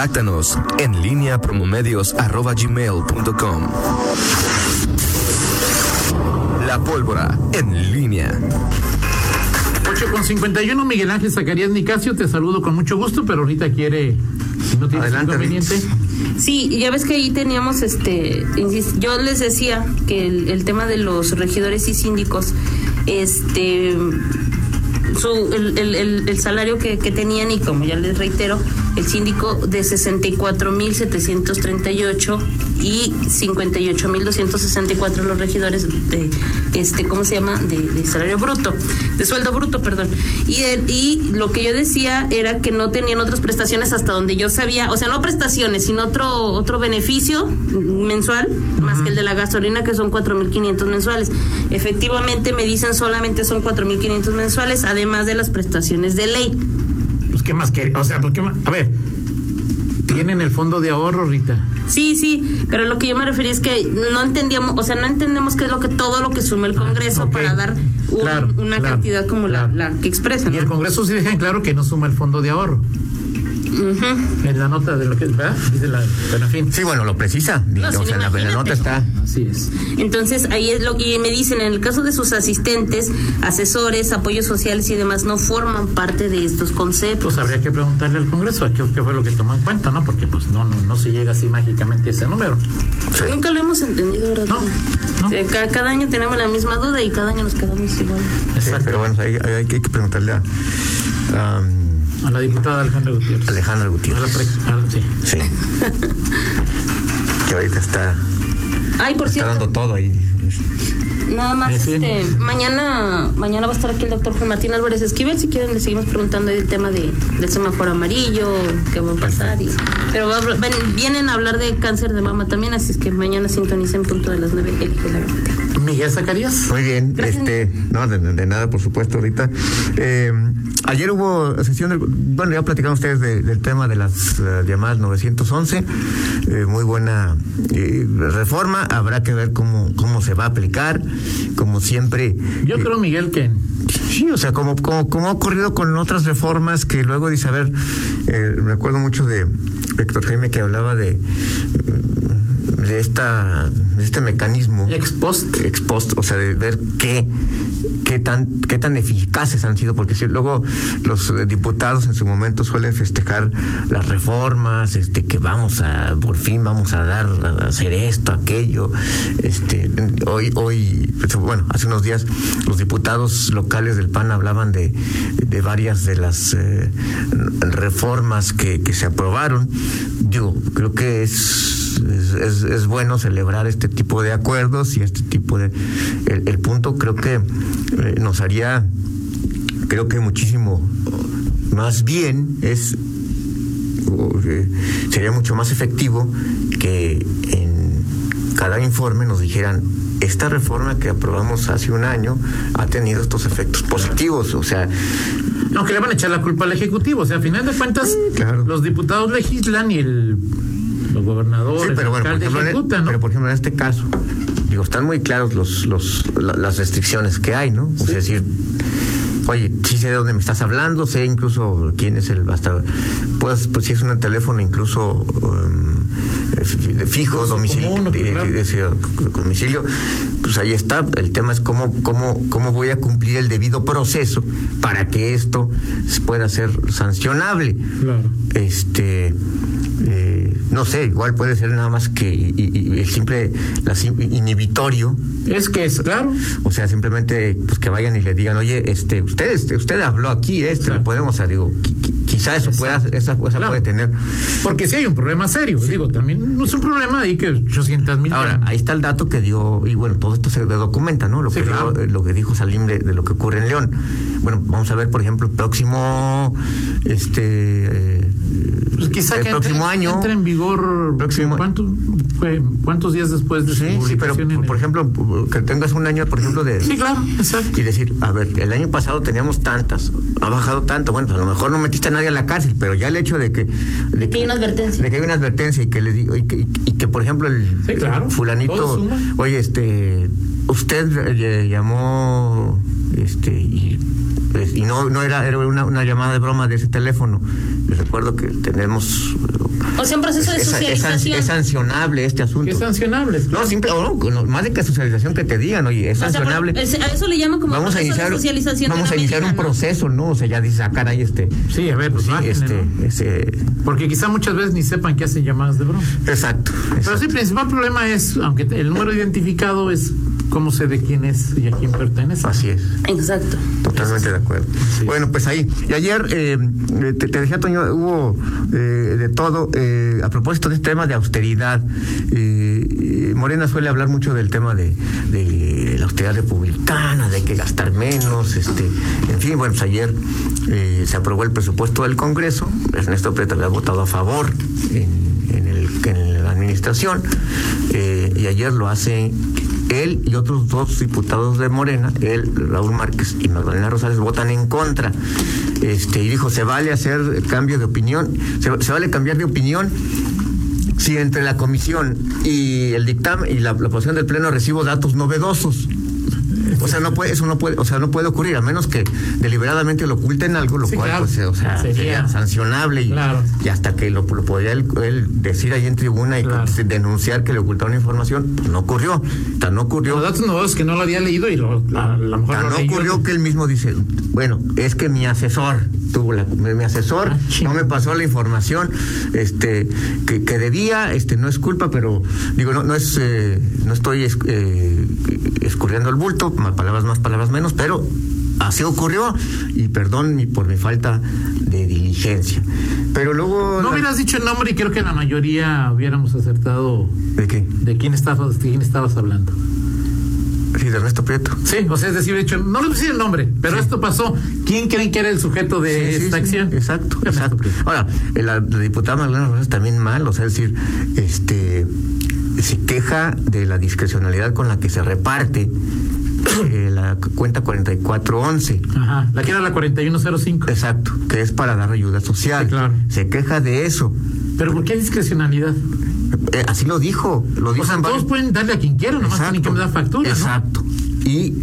Contáctanos en línea promomedios.com. La pólvora en línea. 8 con 51, Miguel Ángel Zacarías Nicasio, te saludo con mucho gusto, pero ahorita quiere, si no tienes Adelante, inconveniente. Sí, ya ves que ahí teníamos, este, yo les decía que el, el tema de los regidores y síndicos, este, su, el, el- el- salario que, que tenían y como ya les reitero, el síndico de 64.738 y 58.264 los regidores de, este, ¿cómo se llama? De, de salario bruto, de sueldo bruto, perdón. Y, el- y lo que yo decía era que no tenían otras prestaciones hasta donde yo sabía, o sea, no prestaciones, sino otro, otro beneficio mensual, más que el de la gasolina, que son 4.500 mensuales. Efectivamente, me dicen solamente son 4.500 mensuales, además de las prestaciones de ley. Pues, ¿qué más quiere? O sea, pues, ¿qué más? A ver, tienen el fondo de ahorro, Rita. Sí, sí, pero lo que yo me refería es que no entendíamos, o sea, no entendemos qué es lo que todo lo que sume el Congreso Ah, ok. para dar un- Claro, una claro, cantidad como la- claro. la, que expresan. Y el. Congreso sí deja en claro que no suma el fondo de ahorro. Ujú. En la nota de lo que, ¿verdad? Dice la. Sí, bueno, lo precisa. No, o sí, sea, en la, nota está. Así es. Entonces, ahí es lo que me dicen, en el caso de sus asistentes, asesores, apoyos sociales y demás, no forman parte de estos conceptos. Pues habría que preguntarle al Congreso a qué, qué fue lo que tomó en cuenta, ¿no? Porque pues no, no, no se llega así mágicamente a ese número. Nunca lo hemos entendido, ¿verdad? No, no. O sea, ca- cada, año tenemos la misma duda y cada año nos quedamos igual. Sí, Exacto. pero bueno, hay, hay- hay que preguntarle a, a, um, A la diputada Alejandra Gutiérrez. Alejandra A la Gutiérrez. pre- ah, sí. Sí. que ahorita está, Ay, por está dando cierto, todo ahí. nada más, Sí, sí. este, mañana, mañana va a estar aquí el doctor Juan Martín Álvarez Esquivel, si quieren le seguimos preguntando del tema de, del semáforo amarillo, qué va a pasar, y, pero va a hablar- ven- vienen a hablar de cáncer de mama también, así es que mañana sintonicen punto de las nueve el Hijo de la. Miguel Zacarías. Muy bien, Gracias. este, no, de, de nada, por supuesto, ahorita. Eh, ayer hubo sesión del, bueno, ya platicaron ustedes de- del tema de las eh, llamadas 911, eh, muy buena eh, reforma, habrá que ver cómo, cómo se va a aplicar, como siempre. Yo eh, creo, Miguel, que Sí, o sea, como, como, como ha ocurrido con otras reformas que luego dice, a ver, me acuerdo mucho de Héctor Jaime que hablaba de, de esta de este mecanismo ex post. ex post, o sea, de ver qué, qué tan, qué tan eficaces han sido, porque si luego los eh, diputados en su momento suelen festejar las reformas, este, que vamos a, por fin vamos a dar, a hacer esto, aquello, este, hoy, hoy, pues, bueno, hace unos días los diputados locales del PAN hablaban de, de varias de las eh, reformas que, se aprobaron. Digo, creo que es, es, es- es bueno celebrar este tipo de acuerdos y este tipo de... El, el punto creo que eh, nos haría, creo que muchísimo más bien es eh, sería mucho más efectivo que en cada informe nos dijeran esta reforma que aprobamos hace un año ha tenido estos efectos positivos, o sea, Aunque le van a echar la culpa al Ejecutivo. O sea, a final de cuentas, claro. los diputados legislan y el, los gobernadores, Sí, pero bueno, por ejemplo, en, ejecutan, ¿no? pero por ejemplo, en este caso, digo, están muy claros los, los, la- las restricciones que hay, ¿no? O sea, decir, oye, sí sé de dónde me estás hablando, sé incluso quién es el, hasta, pues, pues si es un teléfono incluso um, fijo, domicilio, común, de- de- claro. de- de- domicilio, pues ahí está. El tema es cómo, cómo, cómo voy a cumplir el debido proceso para que esto pueda ser sancionable Claro. este no sé igual puede ser nada más que y- y- la inhibitorio Es que es, claro. o sea simplemente pues que vayan y le digan oye este usted este, usted habló aquí este Claro. lo podemos o sea, digo qui- qui- quizá eso pueda esa, esa Claro. puede tener Porque sí hay un problema serio. Digo, también no es un problema ahí que 800 mil. Ahora, ahí está el dato que dio, y bueno, todo esto se documenta, ¿no? Lo, Sí, que, claro. dijo, lo que dijo Salim de, de lo que ocurre en León. Bueno, vamos a ver, por ejemplo, el próximo, este, eh, Pues quizá el que próximo entre, año. entre en vigor. Próximo- ¿cuánto, fue, ¿Cuántos días después de su Sí, sí, pero por el- ejemplo, que tengas un año, por ejemplo, de... Sí, claro, exacto. Y decir, a ver, el año pasado teníamos tantas, ha bajado tanto, bueno, pues a lo mejor no metiste a nadie a la cárcel, pero ya el hecho de que... De que hay una advertencia. De que hay una advertencia y que le digo, y que, y que, por ejemplo el Sí, claro, todo fulanito, oye, este, usted eh, llamó, este, y Y no no era, era una, una llamada de broma de ese teléfono. Les recuerdo que tenemos... O sea, un proceso de es, es- es san- socialización. es sancionable este asunto. Es sancionable. No, simple, o no, no, más de que socialización que te digan, oye, es O sea, sancionable. por- a eso le llaman como vamos a iniciar, de socialización. vamos de a iniciar un proceso, ¿no? O sea, ya dices, ah, caray, este. Sí, a ver, pues sí, este, ese, Porque quizá muchas veces ni sepan que hacen llamadas de broma. exacto. Pero exacto. sí, el principal problema es, aunque el número identificado es cómo sé de quién es y a quién pertenece. Así es. Exacto. Totalmente de acuerdo. Sí. Bueno, pues ahí. Y ayer, eh, te, te decía, Toño, hubo eh, de todo. eh, a propósito de este tema de austeridad, eh, eh, Morena suele hablar mucho del tema de, de la austeridad republicana, de que gastar menos. este En fin, bueno, pues ayer eh, se aprobó el presupuesto del Congreso. Ernesto Prieto había votado a favor en, en, el, en la administración. eh, y ayer lo hace él y otros dos diputados de Morena, él, Raúl Márquez y Magdalena Rosales, votan en contra. Este, y dijo, se vale hacer cambio de opinión, se, se vale cambiar de opinión si entre la comisión y el dictamen y la, posición del pleno recibo datos novedosos. O sea, no puede, eso no puede, o sea, no puede ocurrir, a menos que deliberadamente lo oculten algo, lo Sí, cual, claro. pues, o sea, Sería- sería, sancionable y, Claro. y hasta que lo, lo podría él, él decir ahí en tribuna y Claro. denunciar que le ocultaron información, pues no ocurrió. Tan no ocurrió. Los datos nuevos que no lo había leído y lo, a, lo mejor Tan no ocurrió que él mismo dice, bueno, es que mi asesor tuvo la, mi asesor Ah, no me pasó la información, este, que, que debía, este, no es culpa, pero digo, no, no es, eh, no estoy es- eh, escurriendo el bulto, más palabras más, palabras menos, pero así ocurrió y perdón por mi falta de diligencia. Pero luego No la- hubieras dicho el nombre y creo que la mayoría hubiéramos acertado ¿de qué? de quién estabas, de quién estabas hablando. Sí, de Ernesto Prieto. Sí, o sea, es decir, de hecho, no le puse el nombre, pero esto pasó. ¿Quién creen que era el sujeto de Sí, esta sí, acción? Exacto, exacto. Ahora, la, la diputada Magdalena también mal, o sea, es decir, este se queja de la discrecionalidad con la que se reparte eh, la cu- cuenta 4411. Ajá, la que era la 4105. Exacto, que es para dar ayuda social. Sí, claro. Se queja de eso. Pero ¿por qué discrecionalidad? Eh, así lo dijo, lo dijo O sea, en todos pueden darle a quien quieran, nomás tienen que dar factura, ¿no? Exacto. Y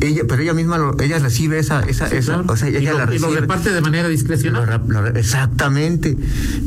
ella, pero ella misma, lo- ella recibe esa, esa, Sí, esa, claro. o sea, ella y, lo, la y lo recibe. reparte de manera discrecional. lo exactamente,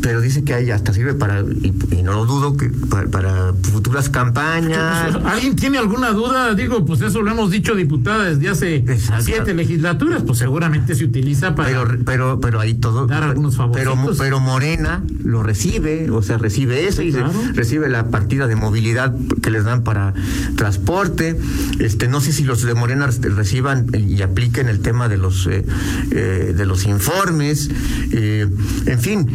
pero dice que ahí hasta sirve para, y, y no lo dudo, que para, para futuras campañas. ¿Alguien tiene alguna duda? Digo, pues eso lo hemos dicho diputada desde hace Exacto. siete legislaturas, pues seguramente se utiliza para... Pero, pero, pero ahí todo. Dar algunos pero, favorcitos. pero Morena lo recibe, o sea, recibe eso y se- recibe la partida de movilidad que les dan para transporte. Este, no sé si los de Morena este, reciban y apliquen el tema de los eh, eh, de los informes, eh, en fin.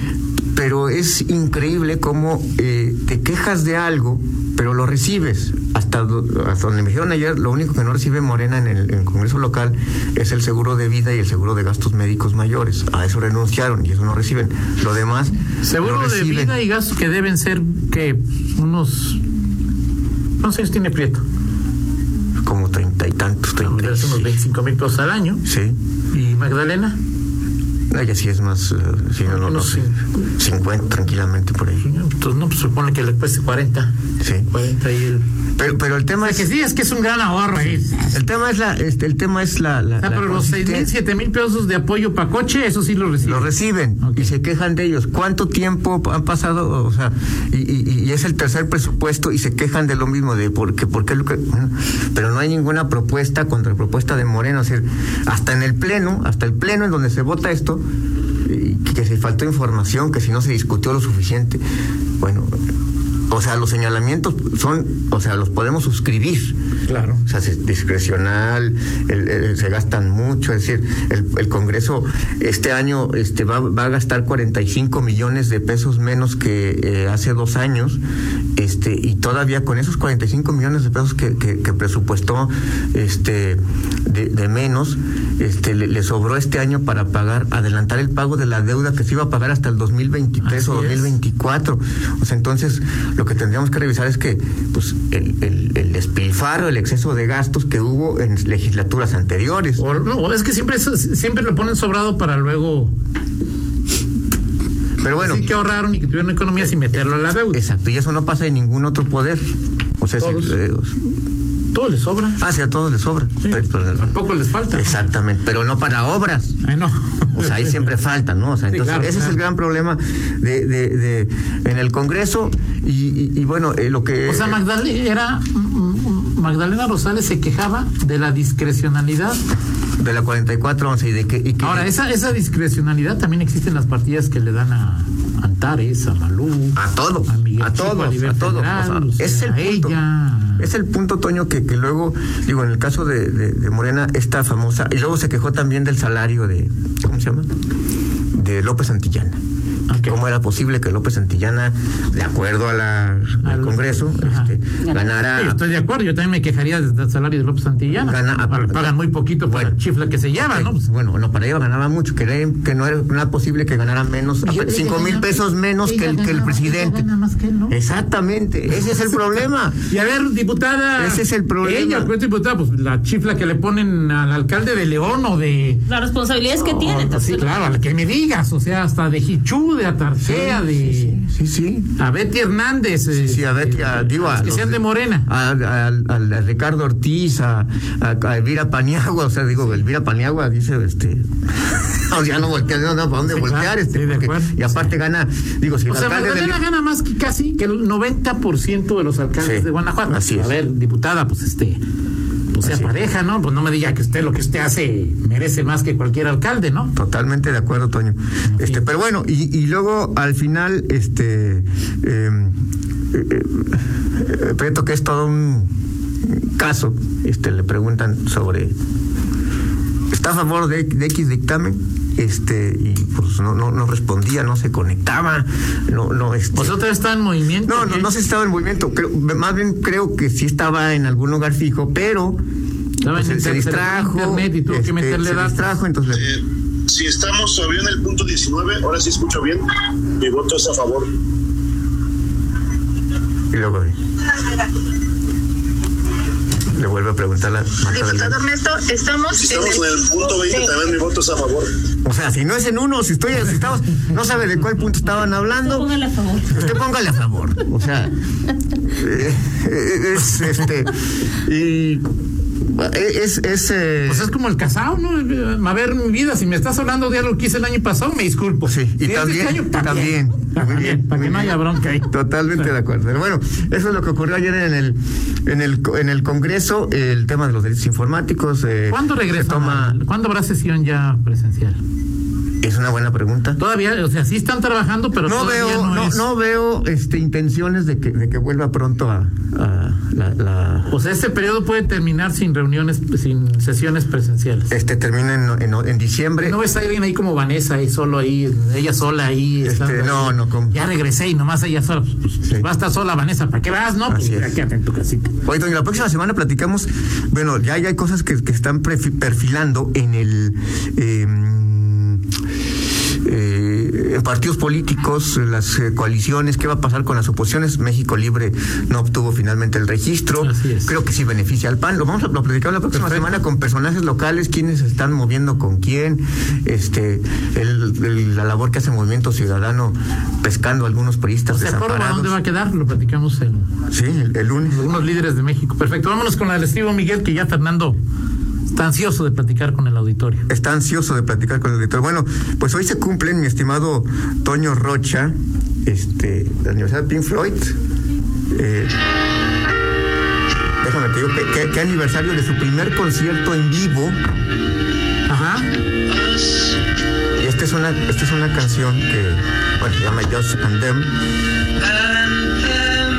Pero es increíble cómo eh, te quejas de algo, pero lo recibes. Hasta, do- hasta donde me dijeron ayer, lo único que no recibe Morena en el, en el Congreso local es el seguro de vida y el seguro de gastos médicos mayores. A eso renunciaron y eso no reciben. Lo demás. Seguro de vida y gastos que deben ser que unos... ¿Cuántos años tiene Prieto? Tantos, treinta. Debe y ser unos seis. 25 mil pesos al año. Sí. ¿Y Magdalena? Ella sí es más. eh, sí, no, no, no sé. 50 tranquilamente por ahí. Entonces, no, pues supone que le cueste 40. Sí. 40 y el... Pero, pero el tema O sea, que es. sí, es que es un gran ahorro ahí. El tema es la, este, el tema es la, la- O sea, la pero los 6 mil. 7 mil pesos de apoyo para coche, eso sí lo reciben. Lo reciben Ok. y se quejan de ellos. ¿Cuánto tiempo han pasado? O sea, y, y- y es el tercer presupuesto y se quejan de lo mismo, de por qué, por qué lo que- pero no hay ninguna propuesta, contrapropuesta de Moreno. Es decir, hasta en el Pleno, hasta el Pleno en donde se vota esto, que se faltó información, que si no se discutió lo suficiente. Bueno, o sea, los señalamientos son, o sea, los podemos suscribir. Claro. O sea, es discrecional, el- el- se gastan mucho, es decir, el, el Congreso este año este, va, va a gastar 45 millones de pesos menos que eh, hace dos años, este, y todavía con esos 45 millones de pesos que, que, que presupuestó este, de, de menos, este, le, le sobró este año para pagar, adelantar el pago de la deuda que se iba a pagar hasta el 2023 Así o es. 2024. O sea, entonces lo que tendríamos que revisar es que pues el, el, el despilfarro, el exceso de gastos que hubo en legislaturas anteriores. O, no, es que siempre, siempre lo ponen sobrado para luego Pero bueno, decir que ahorraron y que tuvieron economía sin meterlo a la deuda. exacto, y eso no pasa en ningún otro poder. O sea, Todos. eh, Todo les sobra. Ah, sí, a todos les sobra. Sí, tampoco les falta. Exactamente, pero no para obras. Ay, no. O sea, ahí siempre falta, ¿no? O sea, Sí, entonces claro, ese es el gran problema de, de, de- en el Congreso y, y- y bueno, eh, lo que... O sea, Magdalena, era, Magdalena Rosales se quejaba de la discrecionalidad. de la 4411 y de que... y que- Ahora, esa, esa discrecionalidad también existe en las partidas que le dan a Antares, a Malú, A todo, a Miguel a todos, a todos. O sea, es el punto. ella. Es el punto, Toño, que, que luego, digo, en el caso de, Morena, esta famosa, y luego se quejó también del salario de, ¿cómo se llama? De López Santillana. ¿Cómo era posible que López Santillana, de acuerdo a la, al Congreso, este, ganara... Sí, estoy de acuerdo, yo también me quejaría del salario de López Santillana. Gana- Pagan- muy poquito por Bueno. la chifla que se lleva, ¿no? Pues, Bueno, no, para ella ganaba mucho, que, que no era nada posible que ganara menos, ella cinco mil pesos menos que el, que el ganaba- presidente. ella gana más que él, ¿no? Exactamente, ese es el problema. Y a ver, diputada. Ese es el problema. Ella, pues, diputada, pues la chifla que le ponen al alcalde de León o de. Las responsabilidades que tiene. Sí, claro, al que me digas, o sea, hasta de Hichú, de Atarcea, de. Sí, sí. A Betty Hernández. eh, Sí, a Betty, a- digo, a que sean de Morena. A, a- a- a Ricardo Ortiz, a, a- a Elvira Paniagua, o sea, digo, Elvira Paniagua dice, este, no, ya no voltea, no, no, ¿para dónde Sí, voltear? este? sí, Porque- y aparte gana, digo, si O sea, Magdalena gana más que casi que el 90% de los alcaldes Sí, de Guanajuato. así A es. ver, diputada, pues este. Pues sea pareja, ¿no? Pues no me diga que usted lo que usted hace merece más que cualquier alcalde, ¿no? Totalmente de acuerdo, Toño. Este, pero bueno, y, y luego al final, este, eh, eh, eh, que es todo un caso, este, le preguntan sobre, ¿está a favor de, de X dictamen? Este, y pues no, no, no respondía, no se conectaba, no, no, este, O sea, está en movimiento. no, no, no sé si estaba en movimiento, creo, más bien creo que sí estaba en algún lugar fijo, pero Estaba en pues, se, se distrajo, internet y tuvo que este, meterle se datos. distrajo, entonces Eh, si estamos todavía en el punto 19, ahora sí escucho bien, mi voto es a favor. Y luego le vuelve a preguntar la Diputado. Ernesto, estamos, Si estamos en el punto 20, también mi voto es a favor. O sea, si no es en uno, si estoy si estamos, no sabe de cuál punto estaban hablando. Póngale a favor. Usted póngale a favor. O sea, eh, eh, es este y es es eh, Pues es como el casado, ¿no? A ver, mi vida, si me estás hablando de algo que hice el año pasado, me disculpo. Sí, y también- este año, también. Muy También, bien, para que no haya bronca ahí. Totalmente de acuerdo. Pero bueno, eso es lo que ocurrió ayer en el en el en el Congreso, el tema de los delitos informáticos. eh, ¿Cuándo regresa? Toma, ¿Cuándo habrá sesión ya presencial? Es una buena pregunta. Todavía, o sea, sí están trabajando, pero no veo no, no, es. no veo este intenciones de que, de que vuelva pronto a, a la, la- O sea, este periodo puede terminar sin reuniones, sin sesiones presenciales. este termina en, en, en diciembre No ves a alguien ahí como Vanessa, ahí solo ahí, ella sola ahí. Este, ahí. no, no, ¿cómo? Ya regresé y nomás ella sola. Pues, pues, Sí. va a estar sola Vanessa, ¿para qué vas? No, pues Así quédate en tu casita. Oye, la próxima semana platicamos, bueno, ya, ya hay cosas que, que están perfilando en el eh, partidos políticos, las eh, coaliciones, qué va a pasar con las oposiciones. México Libre no obtuvo finalmente el registro. Así es. Creo que sí beneficia al PAN. Lo vamos a lo platicar la próxima Perfecto. semana con personajes locales, quiénes se están moviendo con quién, este, el- el- la labor que hace Movimiento Ciudadano pescando a algunos periodistas O sea, ¿Córdoba desamparados. dónde va a quedar? Lo platicamos en Sí, el, el lunes. algunos líderes de México. Perfecto, vámonos con la del Estivo Miguel, que ya Fernando está ansioso de platicar con el auditorio. está ansioso de platicar con el director. Bueno, pues hoy se cumplen, mi estimado Toño Rocha, este, la Universidad de Pink Floyd. Eh, déjame te digo, ¿qué, qué, qué aniversario de su primer concierto en vivo. Ajá. Y esta es una, esta es una canción que, bueno, se llama Just and Them.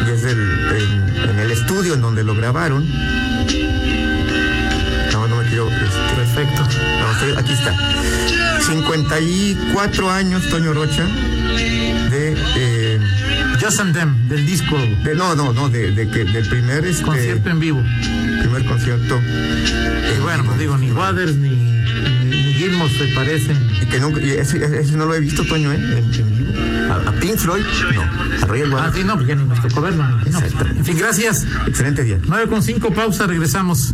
Y es del, en, en el estudio en donde lo grabaron. No, estoy- aquí está. 54 años, Toño Rocha, de, eh, Just and Them, del disco de- no, no, no, de, de que del primer este, concierto en vivo. primer concierto. Y bueno, pues digo, ni Waters ni, ni, ni Gilmour se parecen. Y que nunca, y ese, ese no lo he visto, Toño, ¿eh? En, en vivo. A, a Pink Floyd, no. A Royal Ah, Waters. sí, no, porque ni nos tocó verlo. No. En fin, gracias. Excelente día. 9 con 5, pausa, regresamos.